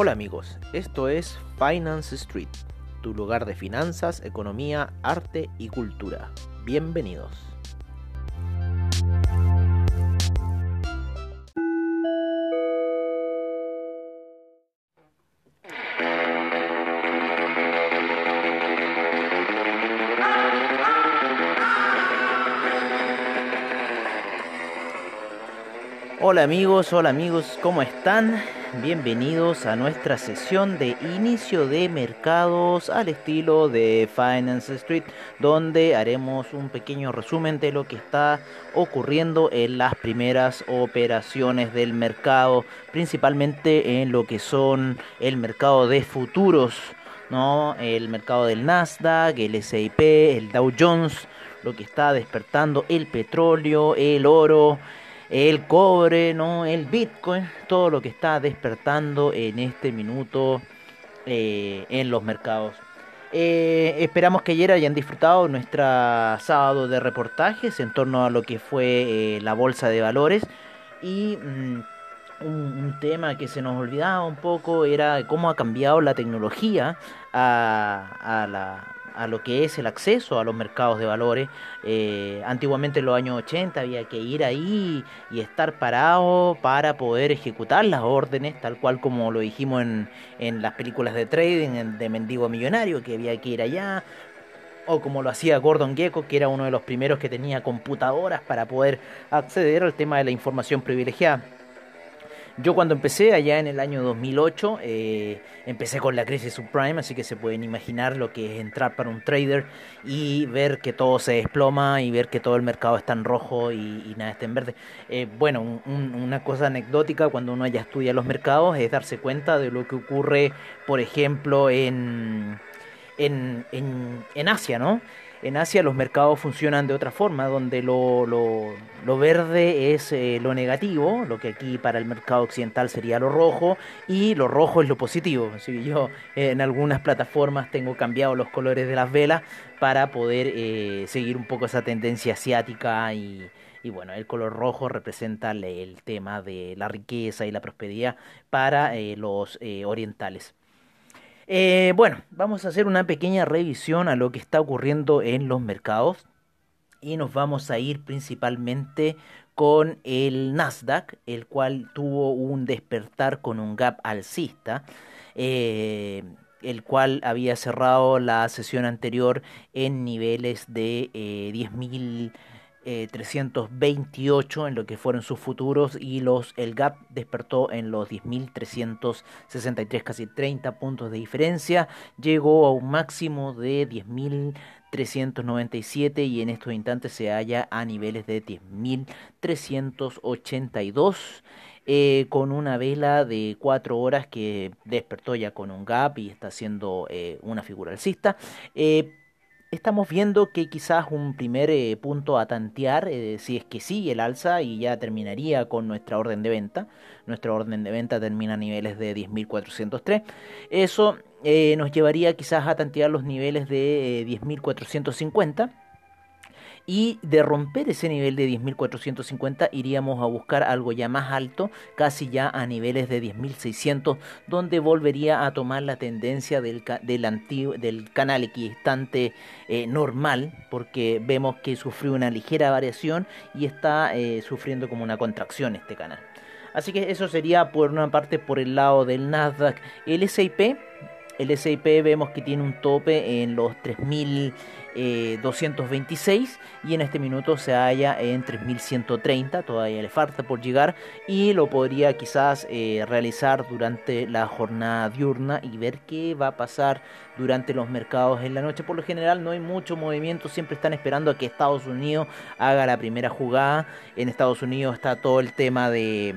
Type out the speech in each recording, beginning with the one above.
Hola amigos, esto es Finance Street, tu lugar de finanzas, economía, arte y cultura. Bienvenidos. Hola amigos, hola amigos, ¿cómo están? Bienvenidos a nuestra sesión de inicio de mercados al estilo de Finance Street, donde haremos un pequeño resumen de lo que está ocurriendo en las primeras operaciones del mercado, principalmente en lo que son el mercado de futuros, ¿no? El mercado del Nasdaq, el SIP, el Dow Jones, lo que está despertando el petróleo, el oro, el cobre, ¿no? el Bitcoin, todo lo que está despertando en este minuto eh, en los mercados. Eh, esperamos que ayer hayan disfrutado nuestra sábado de reportajes en torno a lo que fue eh, la bolsa de valores y mm, un, tema que se nos olvidaba un poco era cómo ha cambiado la tecnología a la, a lo que es el acceso a los mercados de valores. Eh, antiguamente en los años 80 había que ir ahí y estar parado para poder ejecutar las órdenes, tal cual como lo dijimos en, en las películas de trading de Mendigo Millonario, que había que ir allá, o como lo hacía Gordon Gecko, que era uno de los primeros que tenía computadoras para poder acceder al tema de la información privilegiada. Yo cuando empecé allá en el año 2008, eh, empecé con la crisis subprime, así que se pueden imaginar lo que es entrar para un trader y ver que todo se desploma y ver que todo el mercado está en rojo y, nada está en verde. Eh, bueno, una cosa anecdótica cuando uno ya estudia los mercados es darse cuenta de lo que ocurre, por ejemplo, en, en, en, en Asia, ¿no? En Asia los mercados funcionan de otra forma, donde lo, lo, verde es eh, lo negativo, lo que aquí para el mercado occidental sería lo rojo, y lo rojo es lo positivo. Así yo eh, en algunas plataformas tengo cambiado los colores de las velas para poder eh, seguir un poco esa tendencia asiática y, y bueno, el color rojo representa el tema de la riqueza y la prosperidad para los orientales. Eh, bueno, vamos a hacer una pequeña revisión a lo que está ocurriendo en los mercados y nos vamos a ir principalmente con el Nasdaq, el cual tuvo un despertar con un gap alcista. Eh, el cual había cerrado la sesión anterior en niveles de eh, 10.000 328 eh, en lo que fueron sus futuros y los el gap despertó en los 10.363 casi 30 puntos de diferencia. Llegó a un máximo de 10.397 y en estos instantes se halla a niveles de 10.382 eh, con una vela de 4 horas que despertó ya con un gap y está haciendo eh, una figura alcista estamos viendo que quizás un primer eh, punto a tantear, eh, si es que sí, el alza y ya terminaría con nuestra orden de venta. Nuestra orden de venta termina a niveles de 10.403. Eso eh, nos llevaría quizás a tantear los niveles de 10.450 y de romper ese nivel de 10.450 iríamos a buscar algo ya más alto, casi ya a niveles de 10.600, donde volvería a tomar la tendencia del, del, canal equidistante eh, normal, porque vemos que sufrió una ligera variación y está eh, sufriendo como una contracción este canal. Así que eso sería por una parte por el lado del Nasdaq. El SIP, el SIP vemos que tiene un tope en los 3000 226 eh, y en este minuto se halla en 3130, todavía le falta por llegar y lo podría quizás eh, realizar durante la jornada diurna y ver qué va a pasar durante los mercados en la noche. Por lo general no hay mucho movimiento, siempre están esperando a que Estados Unidos haga la primera jugada. En Estados Unidos está todo el tema de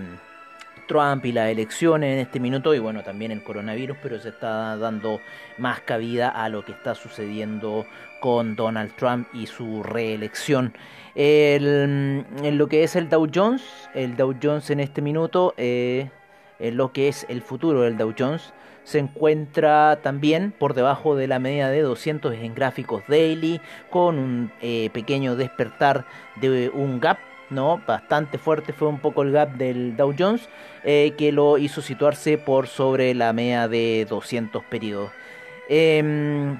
Trump y las elecciones en este minuto y bueno, también el coronavirus, pero se está dando más cabida a lo que está sucediendo con Donald Trump y su reelección. en lo que es el Dow Jones, el Dow Jones en este minuto, eh, en lo que es el futuro del Dow Jones, se encuentra también por debajo de la media de 200 en gráficos daily, con un eh, pequeño despertar de un gap ¿no? Bastante fuerte fue un poco el gap del Dow Jones, eh, que lo hizo situarse por sobre la media de 200 periodos. Em,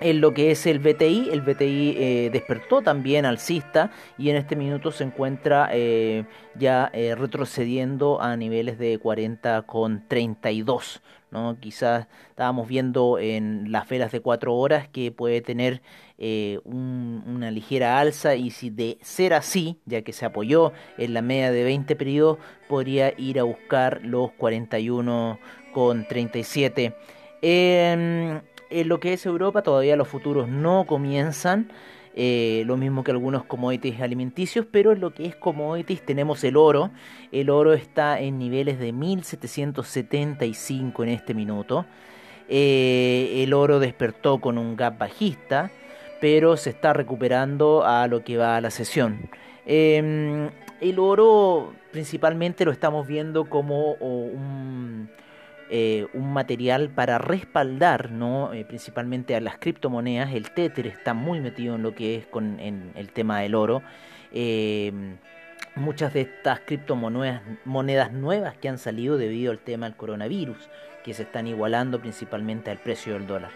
en lo que es el BTI, el BTI eh, despertó también alcista y en este minuto se encuentra eh, ya retrocediendo a niveles de 40,32. ¿No? Quizás estábamos viendo en las velas de 4 horas que puede tener eh, una ligera alza y si de ser así, ya que se apoyó en la media de 20 periodos, podría ir a buscar los 41,37. en lo que es Europa todavía los futuros no comienzan. Eh, lo mismo que algunos commodities alimenticios, pero en lo que es commodities tenemos el oro. El oro está en niveles de 1775 en este minuto. Eh, el oro despertó con un gap bajista pero se está recuperando a lo que va a la sesión. Em, el oro principalmente lo estamos viendo como un, eh, un material para respaldar ¿no? Eh, principalmente a las criptomonedas. El Tether está muy metido en lo que es con en el tema del oro. Em, muchas de estas criptomonedas monedas nuevas que han salido debido al tema del coronavirus, que se están igualando principalmente al precio del dólar.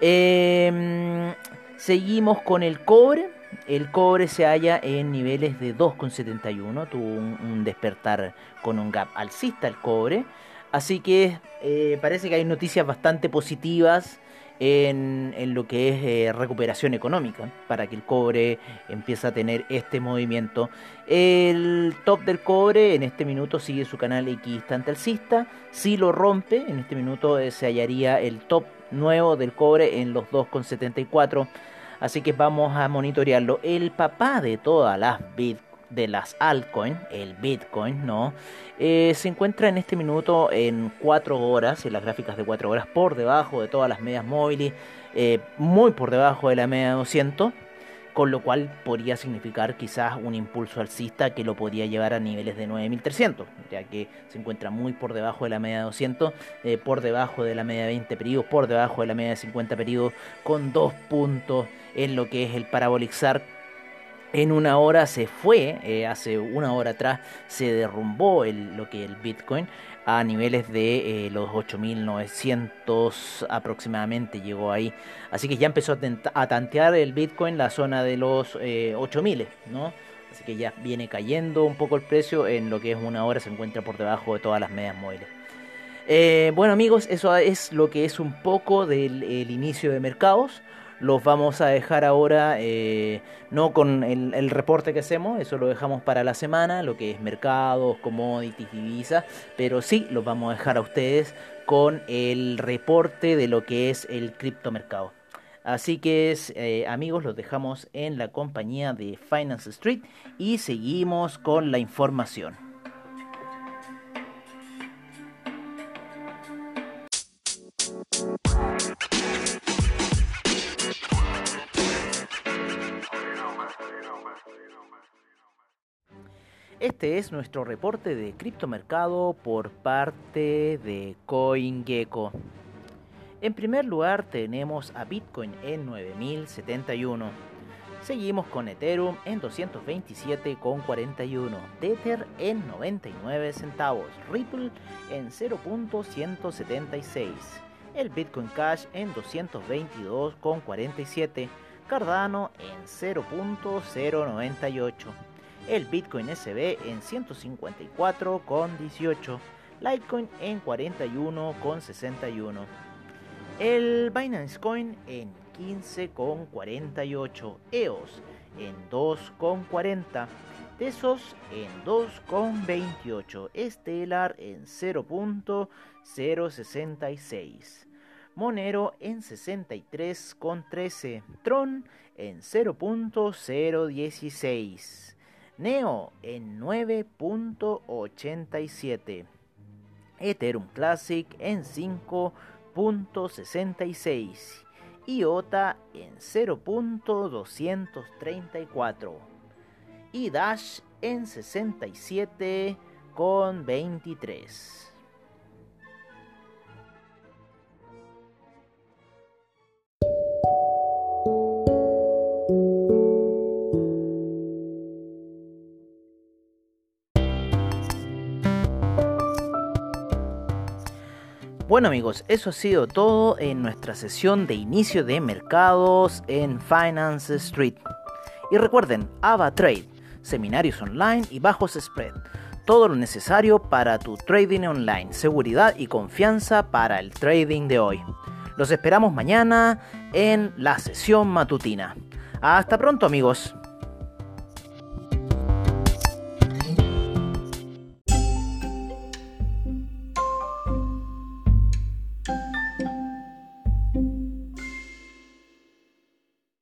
Eh, Seguimos con el cobre. El cobre se halla en niveles de 2,71. Tuvo un, despertar con un gap alcista el cobre. Así que eh, parece que hay noticias bastante positivas en, lo que es eh, recuperación económica para que el cobre empiece a tener este movimiento. El top del cobre en este minuto sigue su canal equidistante alcista. Si lo rompe, en este minuto eh, se hallaría el top nuevo del cobre en los 2,74. Así que vamos a monitorearlo. El papá de todas las bit de las altcoins, el Bitcoin, ¿no? Eh, se encuentra en este minuto en 4 horas, en las gráficas de 4 horas, por debajo de todas las medias móviles, eh, muy por debajo de la media 200 con lo cual podría significar quizás un impulso alcista que lo podría llevar a niveles de 9300, ya que se encuentra muy por debajo de la media de 200, eh, por debajo de la media de 20 periodos, por debajo de la media de 50 periodos, con dos puntos en lo que es el Parabolic En una hora se fue, eh, hace una hora atrás se derrumbó el, lo que el Bitcoin a niveles de eh, los 8.900 aproximadamente llegó ahí. Así que ya empezó a, tantear el Bitcoin la zona de los 8.000, eh, ¿no? Así que ya viene cayendo un poco el precio, en lo que es una hora se encuentra por debajo de todas las medias móviles. Eh, bueno amigos, eso es lo que es un poco del inicio de mercados los vamos a dejar ahora, eh, no con el, reporte que hacemos, eso lo dejamos para la semana, lo que es mercados, commodities, divisas, pero sí los vamos a dejar a ustedes con el reporte de lo que es el criptomercado. Así que eh, amigos, los dejamos en la compañía de Finance Street y seguimos con la información. Este es nuestro reporte de criptomercado por parte de CoinGecko. En primer lugar tenemos a Bitcoin en 9071. Seguimos con Ethereum en 227,41, Tether en 99 centavos, Ripple en 0.176, el Bitcoin Cash en 222,47, Cardano en 0.098 el Bitcoin SB en 154,18, Litecoin en 41,61, el Binance Coin en 15,48, EOS en 2,40, Tesos en 2,28, Stellar en 0.066. Monero en 63,13, Tron en 0.016. Neo en 9.87. Ethereum Classic en 5.66. IOTA en 0.234. Y Dash en 67.23. Bueno amigos, eso ha sido todo en nuestra sesión de inicio de mercados en Finance Street. Y recuerden, AVA Trade, seminarios online y bajos spread. Todo lo necesario para tu trading online, seguridad y confianza para el trading de hoy. Los esperamos mañana en la sesión matutina. Hasta pronto amigos.